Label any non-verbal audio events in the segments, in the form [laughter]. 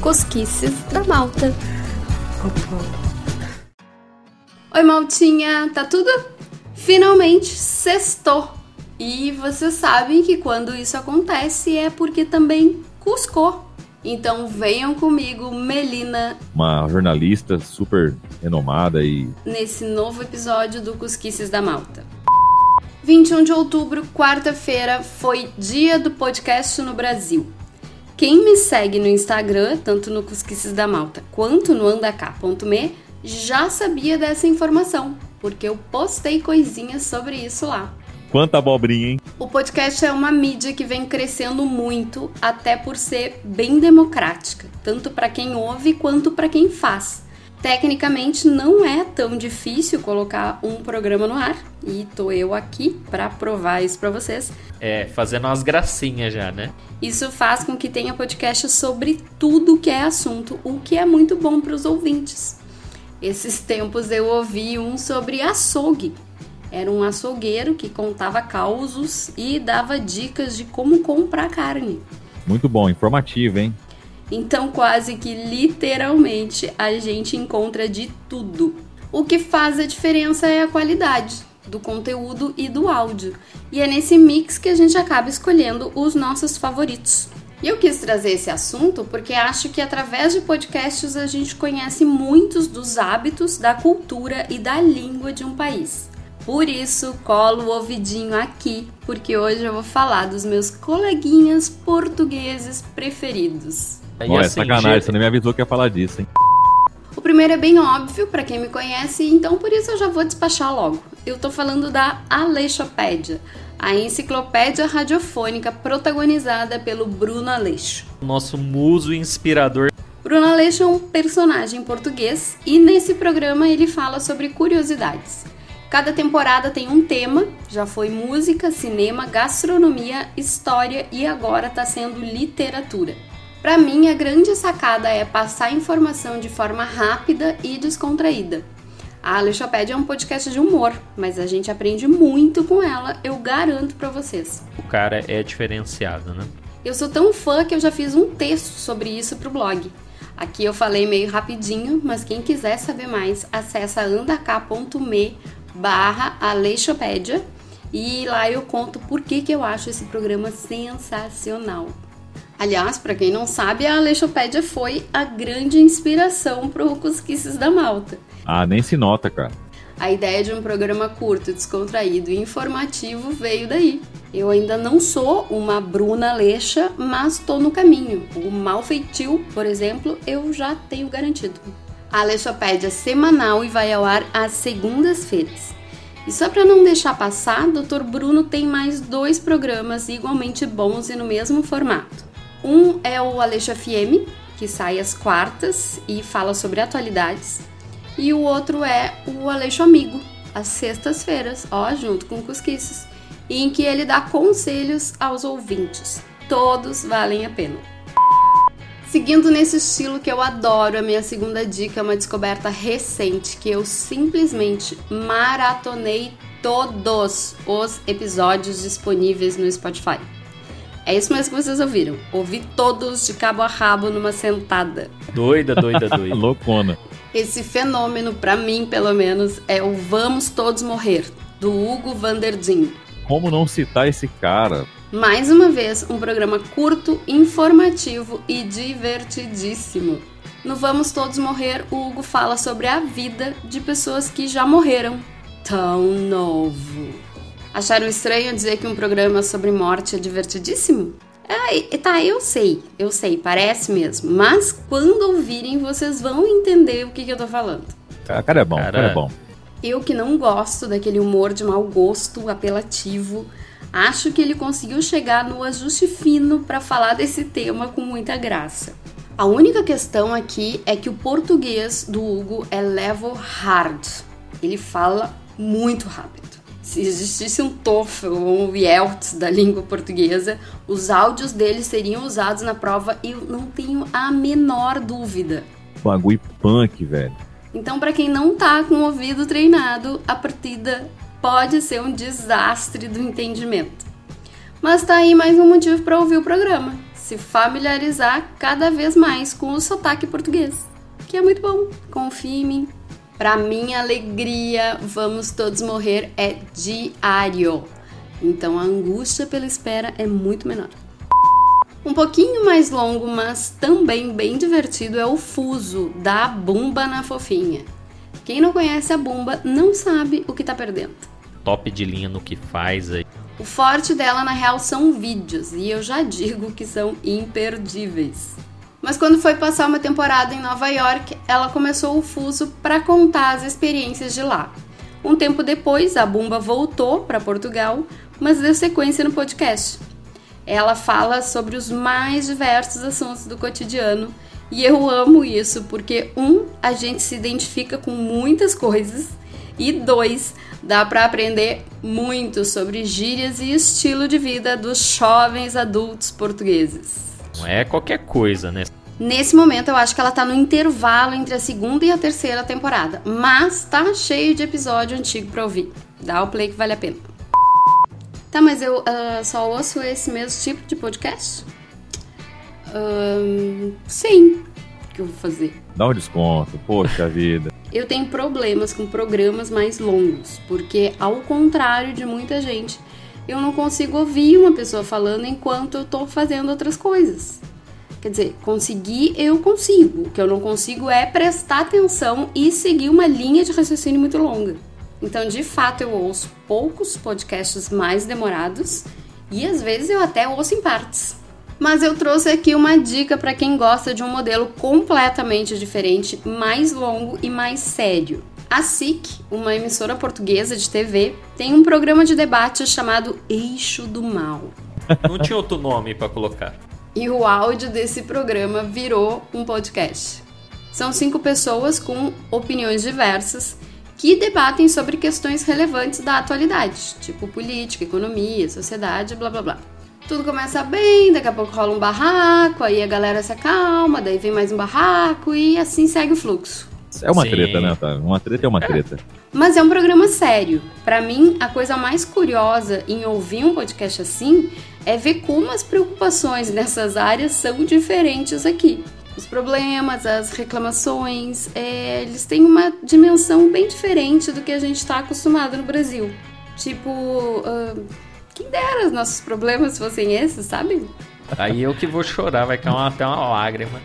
Cosquices da Malta. Oi, Maltinha, tá tudo? Finalmente sextou! E vocês sabem que quando isso acontece é porque também cuscou. Então venham comigo, Melina. Uma jornalista super renomada e. Nesse novo episódio do Cusquices da Malta. 21 de outubro, quarta-feira, foi dia do podcast no Brasil. Quem me segue no Instagram, tanto no Cusquices da Malta quanto no andacá.me, já sabia dessa informação, porque eu postei coisinhas sobre isso lá. Quanta abobrinha, hein? O podcast é uma mídia que vem crescendo muito, até por ser bem democrática, tanto para quem ouve quanto para quem faz. Tecnicamente não é tão difícil colocar um programa no ar, e tô eu aqui para provar isso para vocês. É, fazendo umas gracinhas já, né? Isso faz com que tenha podcast sobre tudo que é assunto, o que é muito bom para os ouvintes. Esses tempos eu ouvi um sobre açougue, era um açougueiro que contava causos e dava dicas de como comprar carne. Muito bom, informativo, hein? Então, quase que literalmente a gente encontra de tudo. O que faz a diferença é a qualidade do conteúdo e do áudio. E é nesse mix que a gente acaba escolhendo os nossos favoritos. E eu quis trazer esse assunto porque acho que através de podcasts a gente conhece muitos dos hábitos, da cultura e da língua de um país. Por isso, colo o ouvidinho aqui, porque hoje eu vou falar dos meus coleguinhas portugueses preferidos. Bom, é sacanagem, você nem me avisou que ia falar disso, hein? O primeiro é bem óbvio para quem me conhece, então por isso eu já vou despachar logo. Eu tô falando da Aleixopédia, a enciclopédia radiofônica protagonizada pelo Bruno Aleixo. Nosso muso inspirador. Bruno Aleixo é um personagem português e nesse programa ele fala sobre curiosidades. Cada temporada tem um tema, já foi música, cinema, gastronomia, história e agora está sendo literatura. Para mim, a grande sacada é passar informação de forma rápida e descontraída. A Alexopédia é um podcast de humor, mas a gente aprende muito com ela, eu garanto para vocês. O cara é diferenciado, né? Eu sou tão fã que eu já fiz um texto sobre isso pro blog. Aqui eu falei meio rapidinho, mas quem quiser saber mais, acessa andacá.me barra Aleixopédia e lá eu conto por que, que eu acho esse programa sensacional. Aliás, para quem não sabe, a Aleixopédia foi a grande inspiração para o Cusquices da Malta. Ah, nem se nota, cara. A ideia de um programa curto, descontraído e informativo veio daí. Eu ainda não sou uma Bruna Leixa, mas estou no caminho. O mal feitio, por exemplo, eu já tenho garantido. A Alexopédia é semanal e vai ao ar às segundas-feiras. E só para não deixar passar, Dr. Bruno tem mais dois programas igualmente bons e no mesmo formato. Um é o Alexa FM, que sai às quartas e fala sobre atualidades. E o outro é o Aleixo Amigo, às sextas-feiras, ó, junto com Cusquices, em que ele dá conselhos aos ouvintes. Todos valem a pena. Seguindo nesse estilo que eu adoro, a minha segunda dica é uma descoberta recente que eu simplesmente maratonei todos os episódios disponíveis no Spotify. É isso mesmo que vocês ouviram. Ouvi todos de cabo a rabo numa sentada. Doida, doida, doida. [laughs] Loucona. Esse fenômeno, para mim, pelo menos, é o Vamos Todos Morrer, do Hugo Vanderdin. Como não citar esse cara? Mais uma vez, um programa curto, informativo e divertidíssimo. No Vamos Todos Morrer, o Hugo fala sobre a vida de pessoas que já morreram. Tão novo. Acharam estranho dizer que um programa sobre morte é divertidíssimo? É, tá, eu sei, eu sei, parece mesmo. Mas quando ouvirem, vocês vão entender o que, que eu tô falando. O cara é bom, cara, cara é bom. Eu que não gosto daquele humor de mau gosto, apelativo, Acho que ele conseguiu chegar no ajuste fino para falar desse tema com muita graça. A única questão aqui é que o português do Hugo é level hard. Ele fala muito rápido. Se existisse um TOEFL ou um IELTS da língua portuguesa, os áudios dele seriam usados na prova e eu não tenho a menor dúvida. Bagulho punk, velho. Então, para quem não tá com o ouvido treinado, a partida pode ser um desastre do entendimento. Mas tá aí mais um motivo para ouvir o programa. se familiarizar cada vez mais com o sotaque português, que é muito bom. Confie em mim. Para minha alegria, vamos todos morrer é diário. Então a angústia pela espera é muito menor. Um pouquinho mais longo, mas também bem divertido, é o Fuso, da Bumba na Fofinha. Quem não conhece a Bumba não sabe o que tá perdendo. Top de linha no que faz aí. O forte dela, na real, são vídeos, e eu já digo que são imperdíveis. Mas quando foi passar uma temporada em Nova York, ela começou o fuso para contar as experiências de lá. Um tempo depois, a Bumba voltou para Portugal, mas deu sequência no podcast. Ela fala sobre os mais diversos assuntos do cotidiano e eu amo isso porque um, a gente se identifica com muitas coisas e dois, dá para aprender muito sobre gírias e estilo de vida dos jovens adultos portugueses. Não é qualquer coisa, né? Nesse momento eu acho que ela tá no intervalo entre a segunda e a terceira temporada, mas tá cheio de episódio antigo para ouvir. Dá o play que vale a pena. Tá, mas eu uh, só ouço esse mesmo tipo de podcast? Uh, sim. O que eu vou fazer? Dá um desconto, poxa vida. [laughs] Eu tenho problemas com programas mais longos, porque ao contrário de muita gente, eu não consigo ouvir uma pessoa falando enquanto eu tô fazendo outras coisas. Quer dizer, conseguir eu consigo. O que eu não consigo é prestar atenção e seguir uma linha de raciocínio muito longa. Então, de fato, eu ouço poucos podcasts mais demorados e às vezes eu até ouço em partes. Mas eu trouxe aqui uma dica para quem gosta de um modelo completamente diferente, mais longo e mais sério. A SIC, uma emissora portuguesa de TV, tem um programa de debate chamado Eixo do Mal. Não tinha outro nome para colocar. E o áudio desse programa virou um podcast. São cinco pessoas com opiniões diversas que debatem sobre questões relevantes da atualidade, tipo política, economia, sociedade, blá blá blá. Tudo começa bem, daqui a pouco rola um barraco, aí a galera se acalma, daí vem mais um barraco e assim segue o fluxo. É uma Sim. treta, né, Otávio? Uma treta é uma treta. Mas é um programa sério. Para mim, a coisa mais curiosa em ouvir um podcast assim é ver como as preocupações nessas áreas são diferentes aqui os problemas, as reclamações, é, eles têm uma dimensão bem diferente do que a gente está acostumado no Brasil. Tipo, uh, quem dera os nossos problemas fossem esses, sabe? Aí eu que vou chorar, vai cair até uma lágrima.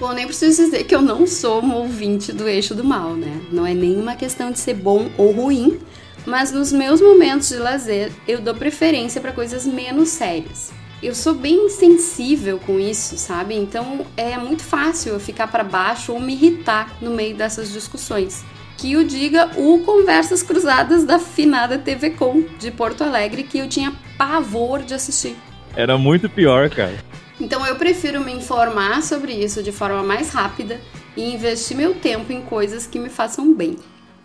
Bom, nem preciso dizer que eu não sou uma ouvinte do eixo do mal, né? Não é nenhuma questão de ser bom ou ruim, mas nos meus momentos de lazer eu dou preferência para coisas menos sérias eu sou bem sensível com isso, sabe? Então é muito fácil eu ficar para baixo ou me irritar no meio dessas discussões. Que o diga o Conversas Cruzadas da finada TV Com de Porto Alegre, que eu tinha pavor de assistir. Era muito pior, cara. Então eu prefiro me informar sobre isso de forma mais rápida e investir meu tempo em coisas que me façam bem.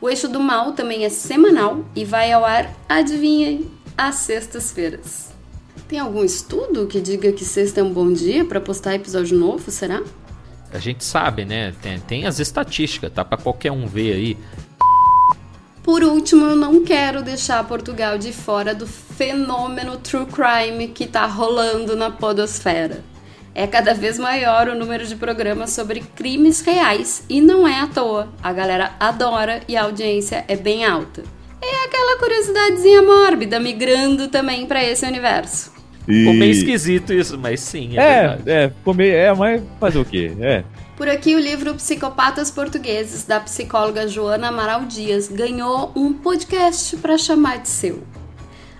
O Eixo do Mal também é semanal e vai ao ar, adivinhem, às sextas-feiras. Tem algum estudo que diga que sexta é um bom dia para postar episódio novo, será? A gente sabe, né? Tem, tem as estatísticas, tá para qualquer um ver aí. Por último, eu não quero deixar Portugal de fora do fenômeno true crime que tá rolando na podosfera. É cada vez maior o número de programas sobre crimes reais e não é à toa. A galera adora e a audiência é bem alta. É aquela curiosidadezinha mórbida migrando também para esse universo. E... Ficou meio esquisito isso, mas sim, é, é verdade. É, ficou meio. É, mas fazer o quê? É. Por aqui, o livro Psicopatas Portugueses, da psicóloga Joana Amaral Dias, ganhou um podcast para chamar de seu.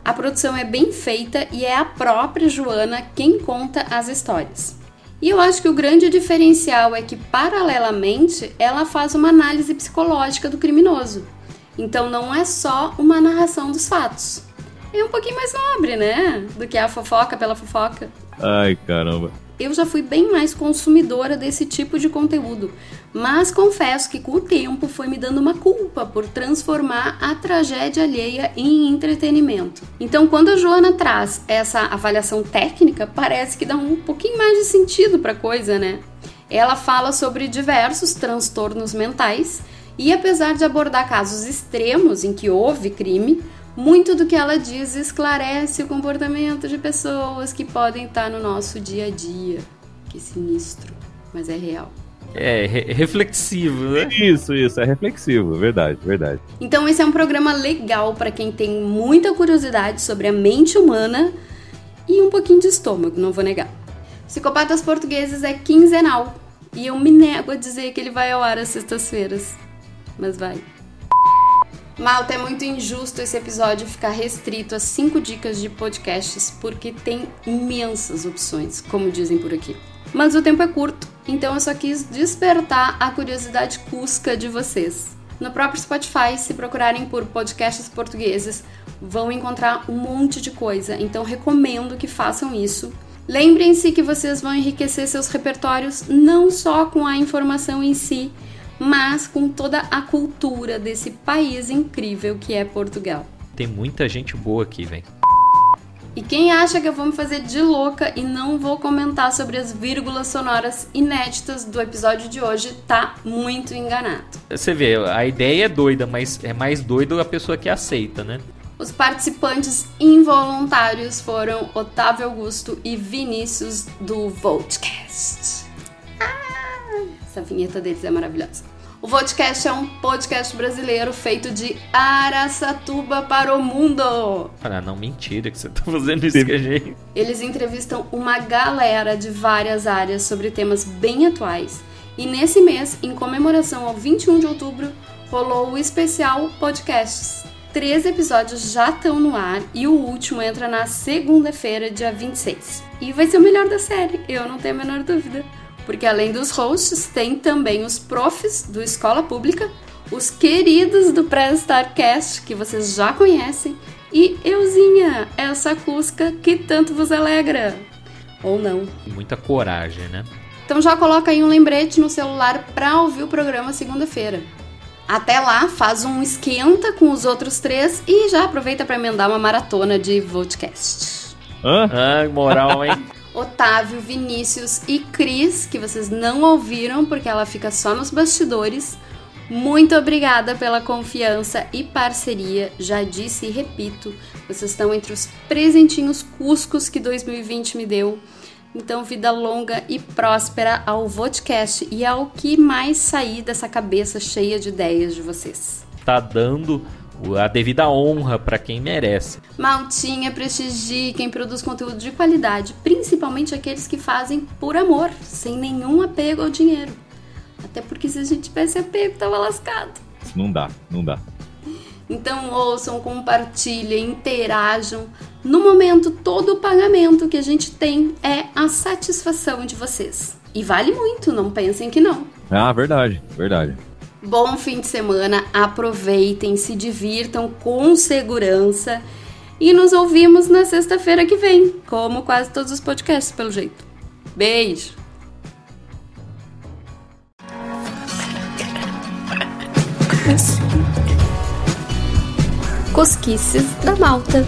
A produção é bem feita e é a própria Joana quem conta as histórias. E eu acho que o grande diferencial é que, paralelamente, ela faz uma análise psicológica do criminoso. Então, não é só uma narração dos fatos é um pouquinho mais nobre, né? Do que a fofoca pela fofoca. Ai, caramba. Eu já fui bem mais consumidora desse tipo de conteúdo, mas confesso que com o tempo foi me dando uma culpa por transformar a tragédia alheia em entretenimento. Então, quando a Joana traz essa avaliação técnica, parece que dá um pouquinho mais de sentido para coisa, né? Ela fala sobre diversos transtornos mentais e apesar de abordar casos extremos em que houve crime, Muito do que ela diz esclarece o comportamento de pessoas que podem estar no nosso dia a dia. Que sinistro, mas é real. É, re reflexivo, né? Isso, isso, é reflexivo, verdade, verdade. Então esse é um programa legal para quem tem muita curiosidade sobre a mente humana e um pouquinho de estômago, não vou negar. Psicopatas Portugueses é quinzenal e eu me nego a dizer que ele vai ao ar às sextas-feiras, mas vai. Malta, é muito injusto esse episódio ficar restrito a cinco dicas de podcasts, porque tem imensas opções, como dizem por aqui. Mas o tempo é curto, então eu só quis despertar a curiosidade cusca de vocês. No próprio Spotify, se procurarem por podcasts portugueses, vão encontrar um monte de coisa, então recomendo que façam isso. Lembrem-se que vocês vão enriquecer seus repertórios não só com a informação em si, mas com toda a cultura desse país incrível que é Portugal. Tem muita gente boa aqui, velho. E quem acha que eu vou me fazer de louca e não vou comentar sobre as vírgulas sonoras inéditas do episódio de hoje, tá muito enganado. Você vê, a ideia é doida, mas é mais doido a pessoa que aceita, né? Os participantes involuntários foram Otávio Augusto e Vinícius do Voltcast. Essa vinheta deles é maravilhosa. O Vodcast é um podcast brasileiro feito de Araçatuba para o mundo. Ah, não, mentira que você tá fazendo isso com a gente. Eles entrevistam uma galera de várias áreas sobre temas bem atuais. E nesse mês, em comemoração ao 21 de outubro, rolou o especial Podcasts. Três episódios já estão no ar e o último entra na segunda-feira, dia 26. E vai ser o melhor da série, eu não tenho a menor dúvida porque além dos hosts, tem também os profs do Escola Pública, os queridos do Pré-Starcast, que vocês já conhecem, e euzinha, essa Cusca que tanto vos alegra. Ou não. Muita coragem, né? Então já coloca aí um lembrete no celular para ouvir o programa segunda-feira. Até lá, faz um esquenta com os outros três e já aproveita para emendar uma maratona de podcast. Hã? Ah, moral, hein? Otávio, Vinícius e Cris, que vocês não ouviram porque ela fica só nos bastidores. Muito obrigada pela confiança e parceria. Já disse e repito, vocês estão entre os presentinhos cuscos que 2020 me deu. Então, vida longa e próspera ao Vodcast e ao que mais sair dessa cabeça cheia de ideias de vocês. Tá dando a devida honra para quem merece. Maltinha, prestigie quem produz conteúdo de qualidade, principalmente aqueles que fazem por amor, sem nenhum apego ao dinheiro. Até porque se a gente tivesse apego, tava lascado. Não dá, não dá. Então ouçam, compartilhem, interajam. No momento, todo o pagamento que a gente tem é a satisfação de vocês. E vale muito, não pensem que não. Ah, verdade, verdade. Bom fim de semana, aproveitem, se divirtam com segurança e nos ouvimos na sexta-feira que vem, como quase todos os podcasts, pelo jeito. Beijo! Cosquices da Malta.